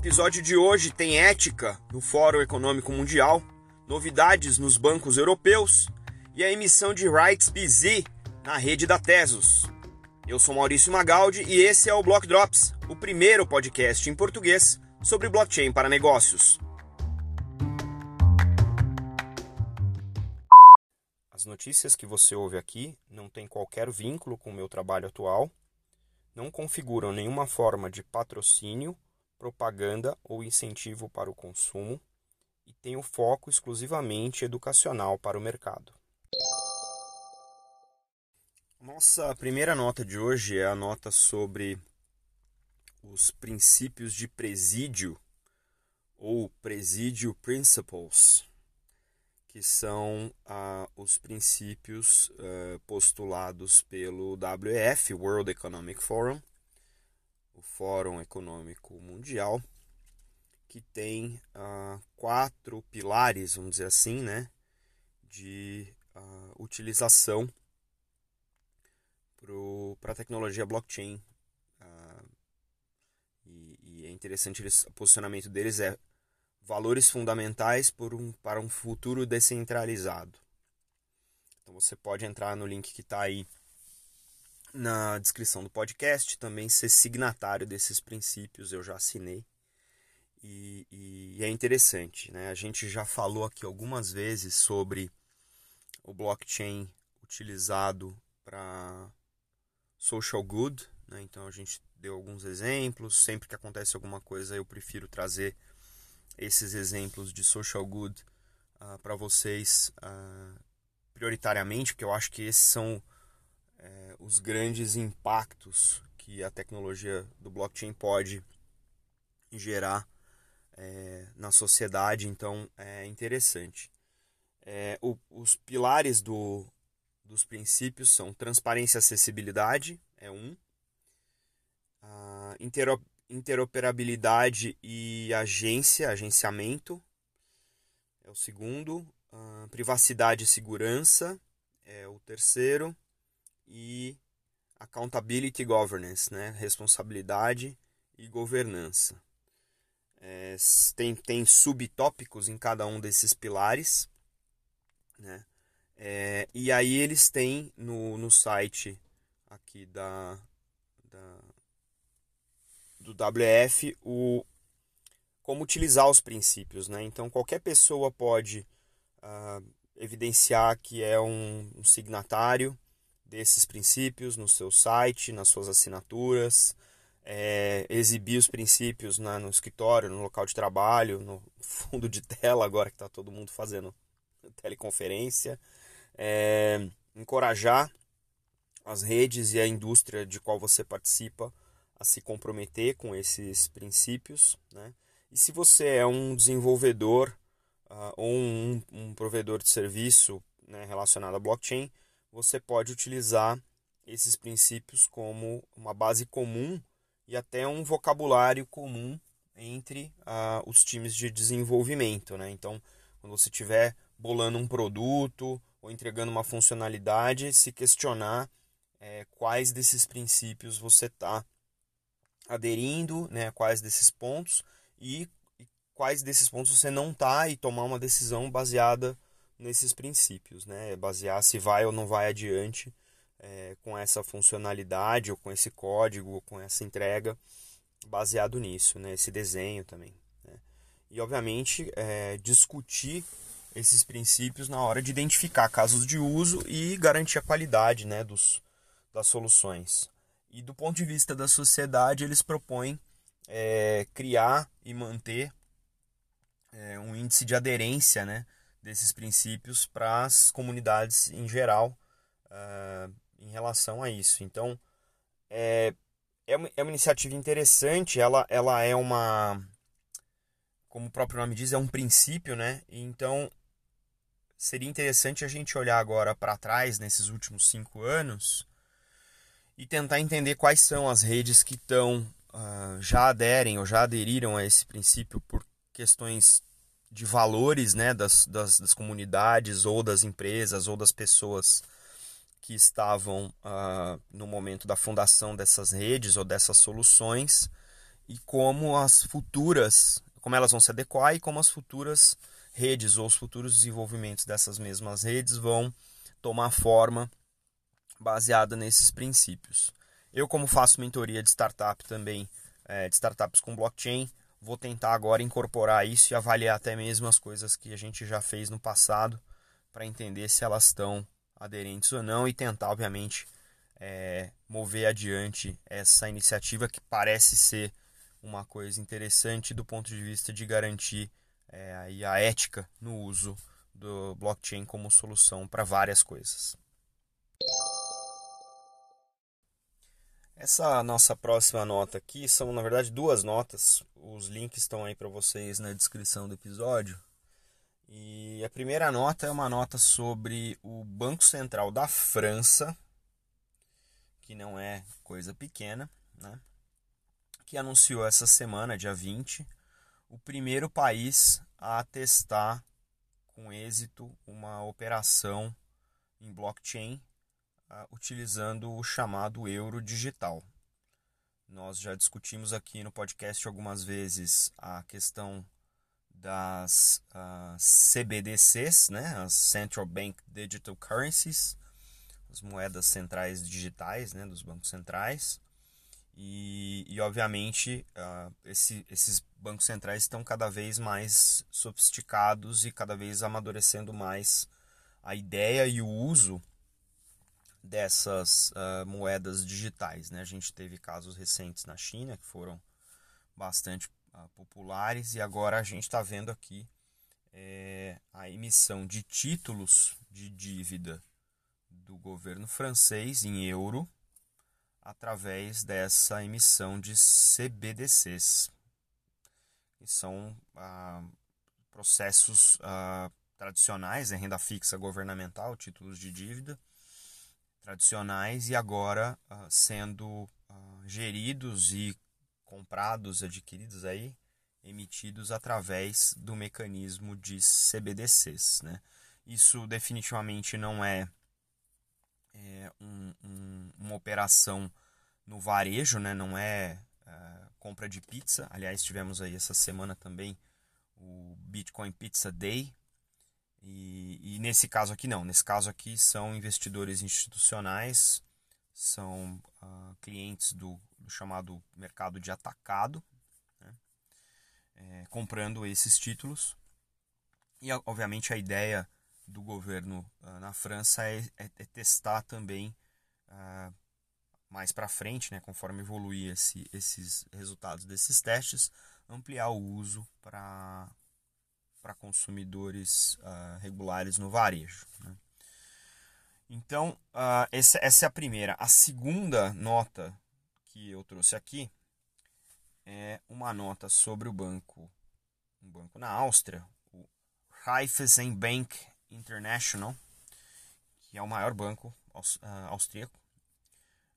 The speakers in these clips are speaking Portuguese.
episódio de hoje tem ética no Fórum Econômico Mundial, novidades nos bancos europeus e a emissão de Rights BZ na rede da Tesos. Eu sou Maurício Magaldi e esse é o Block Drops, o primeiro podcast em português sobre blockchain para negócios. As notícias que você ouve aqui não têm qualquer vínculo com o meu trabalho atual, não configuram nenhuma forma de patrocínio propaganda ou incentivo para o consumo e tem o foco exclusivamente educacional para o mercado. Nossa primeira nota de hoje é a nota sobre os princípios de presídio ou presídio principles, que são ah, os princípios ah, postulados pelo WEF, World Economic Forum, o Fórum Econômico Mundial, que tem uh, quatro pilares, vamos dizer assim, né, de uh, utilização para a tecnologia blockchain. Uh, e, e, é interessante eles, o posicionamento deles é valores fundamentais um, para um futuro descentralizado. Então você pode entrar no link que está aí na descrição do podcast, também ser signatário desses princípios, eu já assinei. E, e, é interessante, né? A gente já falou aqui algumas vezes sobre o blockchain utilizado para social good, né? Então a gente deu alguns exemplos. Sempre que acontece alguma coisa, eu prefiro trazer esses exemplos de social good uh, ah, para vocês uh, prioritariamente, porque eu acho que esses são é, os grandes impactos que a tecnologia do blockchain pode gerar é, na sociedade, então é interessante. É, o, os pilares do, dos princípios são transparência e acessibilidade, é um, intero, interoperabilidade e agência, agenciamento, é o segundo, privacidade e segurança, é o terceiro, e accountability governance, né? responsabilidade e governança. É, tem, tem subtópicos em cada um desses pilares. Né? É, e aí eles têm no, no site aqui da, da, do WF o, como utilizar os princípios. Né? Então qualquer pessoa pode uh, evidenciar que é um, um signatário desses princípios no seu site, nas suas assinaturas, é, exibir os princípios na, no escritório, no local de trabalho, no fundo de tela, agora que está todo mundo fazendo teleconferência, é, encorajar as redes e a indústria de qual você participa a se comprometer com esses princípios. Né? E se você é um desenvolvedor uh, ou um, um, provedor de serviço né, relacionado a blockchain, você pode utilizar esses princípios como uma base comum e até um vocabulário comum entre uh, os times de desenvolvimento. Né? Então, quando você estiver bolando um produto ou entregando uma funcionalidade, se questionar é, quais desses princípios você está aderindo, né? quais desses pontos e, e quais desses pontos você não está e tomar uma decisão baseada nesses princípios, né? Basear se vai ou não vai adiante é, com essa funcionalidade ou com esse código ou com essa entrega baseado nisso, né? Esse desenho também. Né? E obviamente é, discutir esses princípios na hora de identificar casos de uso e garantir a qualidade, né? Dos, das soluções. E do ponto de vista da sociedade, eles propõem é, criar e manter é, um índice de aderência, né? Desses princípios para as comunidades em geral uh, em relação a isso. Então, é, é, uma, é uma iniciativa interessante, ela, ela é uma, como o próprio nome diz, é um princípio, né? Então, seria interessante a gente olhar agora para trás, nesses últimos cinco anos, e tentar entender quais são as redes que estão uh, já aderem ou já aderiram a esse princípio por questões de valores né, das, das, das, comunidades ou das empresas ou das pessoas que estavam uh, no momento da fundação dessas redes ou dessas soluções e como as futuras, como elas vão se adequar e como as futuras redes ou os futuros desenvolvimentos dessas mesmas redes vão tomar forma baseada nesses princípios. Eu, como faço mentoria de startup também, é, de startups com blockchain, vou tentar agora incorporar isso e avaliar até mesmo as coisas que a gente já fez no passado para entender se elas estão aderentes ou não e tentar, obviamente, é, mover adiante essa iniciativa que parece ser uma coisa interessante do ponto de vista de garantir é, a ética no uso do blockchain como solução para várias coisas. Essa nossa próxima nota aqui são, na verdade, duas notas. Os links estão aí para vocês na descrição do episódio. E a primeira nota é uma nota sobre o Banco Central da França, que não é coisa pequena, né? que anunciou essa semana, dia 20, o primeiro país a testar com êxito uma operação em blockchain utilizando o chamado euro digital. Nós já discutimos aqui no podcast algumas vezes a questão das CBDCs, né, as Central Bank Digital Currencies, as moedas centrais digitais né, dos bancos centrais. E, e obviamente, esse, esses bancos centrais estão cada vez mais sofisticados e cada vez amadurecendo mais a ideia e o uso dessas uh, moedas digitais. Né? A gente teve casos recentes na China que foram bastante uh, populares e agora a gente está vendo aqui é, a emissão de títulos de dívida do governo francês em euro através dessa emissão de CBDCs, que são ah, processos tradicionais, né? renda fixa governamental, títulos de dívida, tradicionais e agora uh, sendo uh, geridos e comprados, adquiridos aí, emitidos através do mecanismo de CBDCs. Né? Isso definitivamente não é, é um, um, uma operação no varejo, né? não é uh, compra de pizza. Aliás, tivemos aí essa semana também o Bitcoin Pizza Day, e, e, nesse caso aqui não, nesse caso aqui são investidores institucionais, são uh, clientes do, do, chamado mercado de atacado, né? é, comprando esses títulos. E obviamente a ideia do governo uh, na França é, é, é testar também uh, mais para frente, né, conforme evoluir esse, esses resultados desses testes, ampliar o uso para para consumidores uh, regulares no varejo. Né? Então, uh, essa, essa é a primeira. A segunda nota que eu trouxe aqui é uma nota sobre o banco, um banco na Áustria, o Raiffeisenbank International, que é o maior banco uh, austríaco,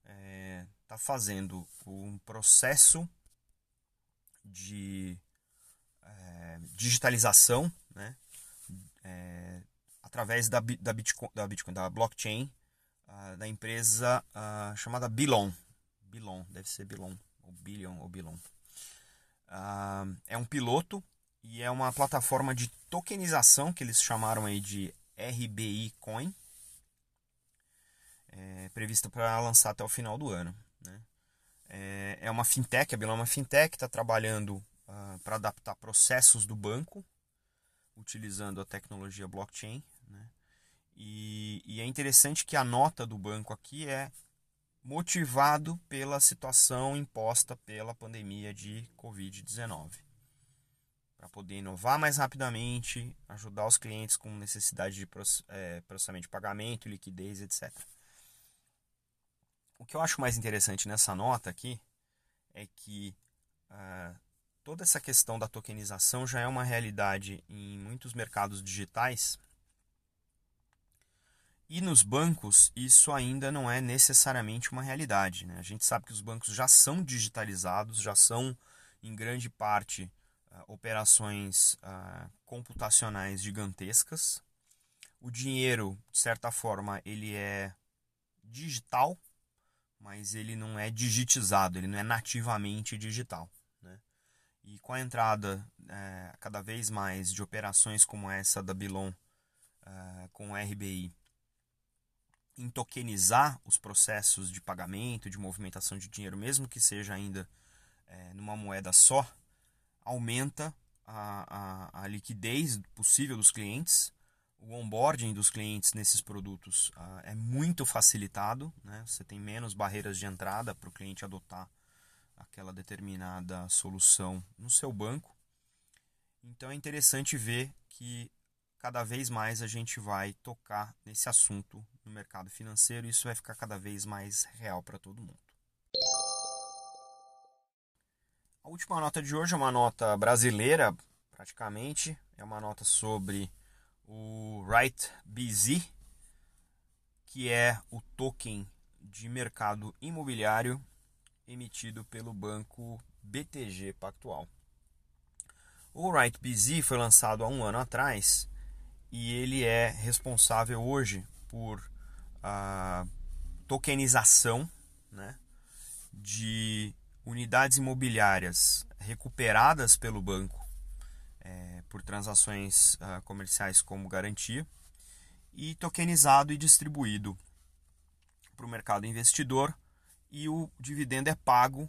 está é, tá fazendo um processo de digitalização, né? É, através da, da, Bitcoin, da Bitcoin, da blockchain, uh, da empresa uh, chamada Bilon. Bilon, deve ser Bilon, ou Billion, ou Bilon. Uh, é um piloto e é uma plataforma de tokenização que eles chamaram aí de RBI Coin, é, prevista para lançar até o final do ano. Né? É, é uma fintech, a Bilon é uma fintech, está trabalhando uh, para adaptar processos do banco utilizando a tecnologia blockchain. Né? E, e, é interessante que a nota do banco aqui é motivado pela situação imposta pela pandemia de Covid-19. Para poder inovar mais rapidamente, ajudar os clientes com necessidade de é, processamento de pagamento, liquidez, etc. O que eu acho mais interessante nessa nota aqui é que uh, toda essa questão da tokenização já é uma realidade em muitos mercados digitais. E nos bancos, isso ainda não é necessariamente uma realidade. Né? A gente sabe que os bancos já são digitalizados, já são, em grande parte, uh, operações uh, computacionais gigantescas. O dinheiro, de certa forma, ele é digital, mas ele não é digitizado, ele não é nativamente digital. E com a entrada é, cada vez mais de operações como essa da Bilon é, com o RBI em tokenizar os processos de pagamento, de movimentação de dinheiro, mesmo que seja ainda é, numa moeda só, aumenta a, a, a, liquidez possível dos clientes, o onboarding dos clientes nesses produtos uh, é muito facilitado, né? você tem menos barreiras de entrada para o cliente adotar aquela determinada solução no seu banco. Então é interessante ver que cada vez mais a gente vai tocar nesse assunto no mercado financeiro e isso vai ficar cada vez mais real para todo mundo. A última nota de hoje é uma nota brasileira, praticamente, é uma nota sobre o Right BZ, que é o token de mercado imobiliário emitido pelo banco BTG Pactual. O Right BZ foi lançado há um ano atrás e ele é responsável hoje por a tokenização né, de unidades imobiliárias recuperadas pelo banco é, por transações uh, comerciais como garantia e tokenizado e distribuído para o mercado investidor e o dividendo é pago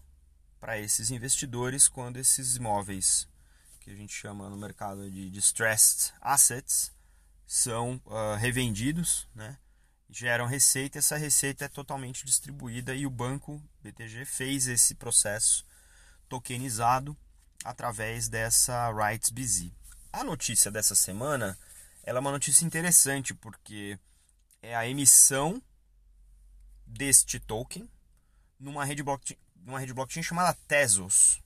para esses investidores quando esses imóveis que a gente chama no mercado de distressed assets são uh, revendidos, né? geram receita, essa receita é totalmente distribuída e o banco BTG fez esse processo tokenizado através dessa Rights BZ. A notícia dessa semana ela é uma notícia interessante porque é a emissão deste token numa rede blockchain, numa rede blockchain chamada Tezos.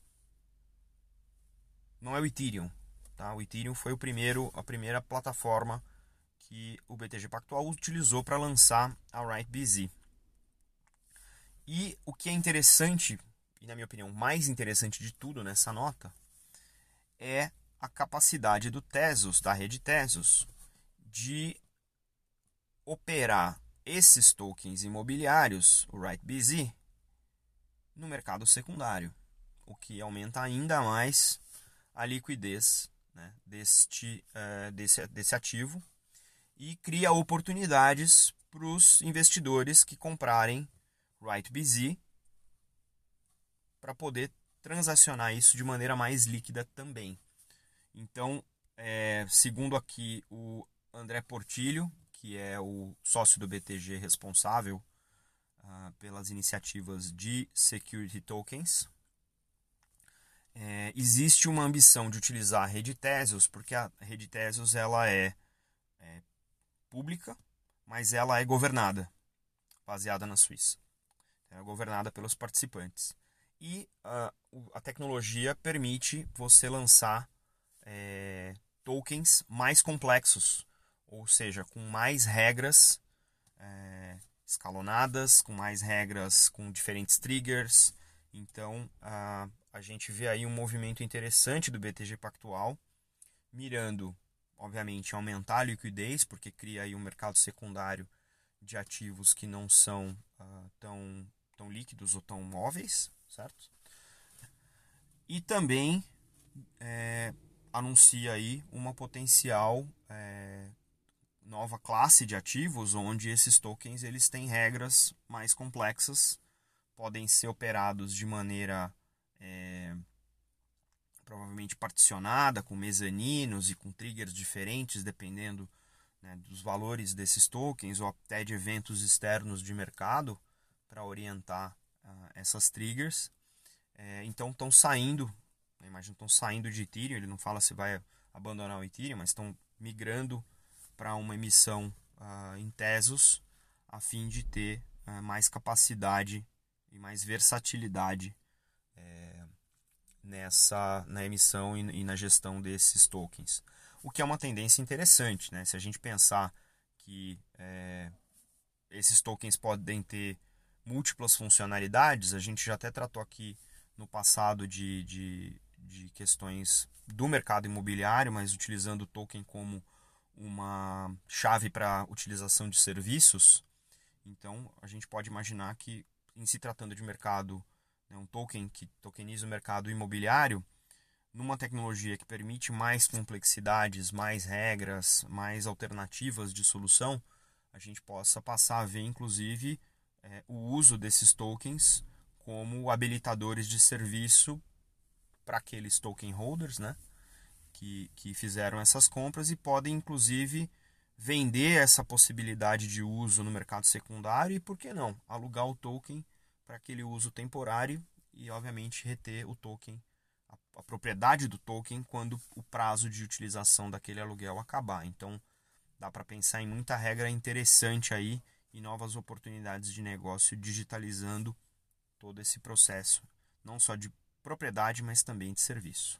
Não é o Ethereum, tá? O Ethereum foi o primeiro, a primeira plataforma que o BTG Pactual utilizou para lançar a RightBZ. E o que é interessante, e na minha opinião mais interessante de tudo nessa nota, é a capacidade do Tesos, da rede Tesos, de operar esses tokens imobiliários, o RightBZ, no mercado secundário, o que aumenta ainda mais a liquidez né, deste, uh, desse, desse ativo e cria oportunidades para os investidores que comprarem RightBZ para poder transacionar isso de maneira mais líquida também. Então, é, segundo aqui o André Portilho, que é o sócio do BTG responsável uh, pelas iniciativas de security tokens, é, existe uma ambição de utilizar a rede Tezos, porque a rede Tezos ela é, é pública, mas ela é governada, baseada na Suíça. É governada pelos participantes. E uh, a tecnologia permite você lançar é, tokens mais complexos, ou seja, com mais regras é, escalonadas, com mais regras com diferentes triggers. Então uh, a gente vê aí um movimento interessante do BTG Pactual, mirando obviamente, aumentar a liquidez, porque cria aí um mercado secundário de ativos que não são uh, tão, tão líquidos ou tão móveis, certo? E também é, anuncia aí uma potencial é, nova classe de ativos, onde esses tokens eles têm regras mais complexas, podem ser operados de maneira é, provavelmente particionada, com mezaninos e com triggers diferentes, dependendo né, dos valores desses tokens ou até de eventos externos de mercado para orientar uh, essas triggers. É, então estão saindo, imagino estão saindo de Ethereum, ele não fala se vai abandonar o Ethereum, mas estão migrando para uma emissão uh, em Tesos a fim de ter uh, mais capacidade e mais versatilidade nessa na emissão e, e na gestão desses tokens. O que é uma tendência interessante, né? Se a gente pensar que é, esses tokens podem ter múltiplas funcionalidades, a gente já até tratou aqui no passado de, de, de questões do mercado imobiliário, mas utilizando o token como uma chave para utilização de serviços. Então, a gente pode imaginar que, em se tratando de mercado né, um token que tokeniza o mercado imobiliário, numa tecnologia que permite mais complexidades, mais regras, mais alternativas de solução, a gente possa passar a ver, inclusive, é, o uso desses tokens como habilitadores de serviço para aqueles token holders, né? Que, que fizeram essas compras e podem, inclusive, vender essa possibilidade de uso no mercado secundário e, por que não, alugar o token para aquele uso temporário e, obviamente, reter o token, a, a, propriedade do token, quando o prazo de utilização daquele aluguel acabar. Então, dá para pensar em muita regra interessante aí e novas oportunidades de negócio digitalizando todo esse processo, não só de propriedade, mas também de serviço.